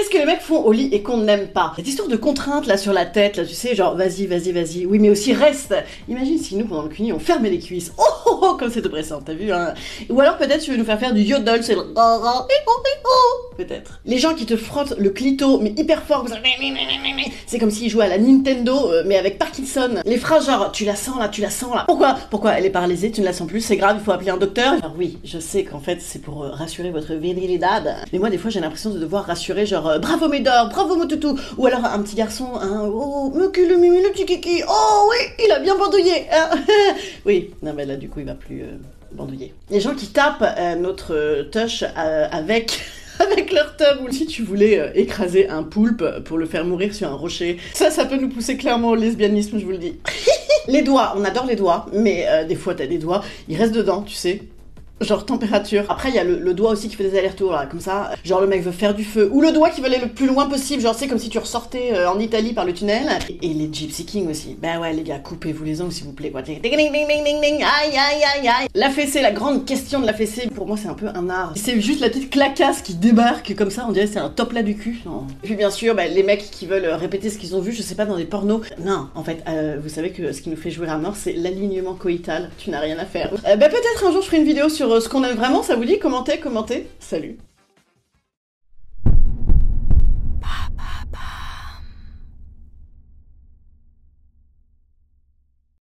Qu'est-ce que les mecs font au lit et qu'on n'aime pas Cette histoire de contrainte là sur la tête, là tu sais, genre vas-y, vas-y, vas-y, oui mais aussi reste Imagine si nous pendant le cuni on fermait les cuisses, oh, oh, oh comme c'est oppressant, t'as vu hein Ou alors peut-être tu veux nous faire faire du yodel, c'est le peut-être. Les gens qui te frottent le clito mais hyper fort, c'est comme s'ils jouaient à la Nintendo euh, mais avec Parkinson. Les phrases genre tu la sens là, tu la sens là. Pourquoi? Pourquoi? Elle est paralysée, tu ne la sens plus, c'est grave, il faut appeler un docteur. Alors oui, je sais qu'en fait c'est pour euh, rassurer votre virilidad, mais moi des fois j'ai l'impression de devoir rassurer genre euh, bravo Médor, bravo mon toutou, ou alors un petit garçon, hein, oh, me cul, le petit oh oui, il a bien bandouillé. hein. oui, non mais là du coup il va plus euh, bandouiller. Les gens qui tapent euh, notre touch euh, avec avec leur tub ou si tu voulais écraser un poulpe pour le faire mourir sur un rocher. Ça, ça peut nous pousser clairement au lesbianisme, je vous le dis. les doigts, on adore les doigts, mais des fois t'as des doigts, ils restent dedans, tu sais. Genre température. Après, il y a le, doigt aussi qui fait des allers-retours, là, comme ça. Genre le mec veut faire du feu. Ou le doigt qui veut aller le plus loin possible. Genre, c'est comme si tu ressortais euh, en Italie par le tunnel. Et, les Gypsy Kings aussi. Ben ouais, les gars, coupez-vous les ongles, s'il vous plaît. Quoi. Ding, ding, ding, ding, ding. Aïe, aïe, aïe, aïe. La fessée, la grande question de la fessée, pour moi, c'est un peu un art. C'est juste la petite clacasse qui débarque comme ça. On dirait c'est un top là du cul. Non. Et puis, bien sûr, ben, les mecs qui veulent répéter ce qu'ils ont vu, je sais pas, dans des pornos. Non, en fait, euh, vous savez que ce qui nous fait jouer à mort, c'est l'alignement coïtal. Tu n'as rien à faire. Euh, ben, peut-être un jour, je ferai une vidéo sur euh, ce qu'on aime vraiment. Ça vous dit Commentez, commentez. Salut.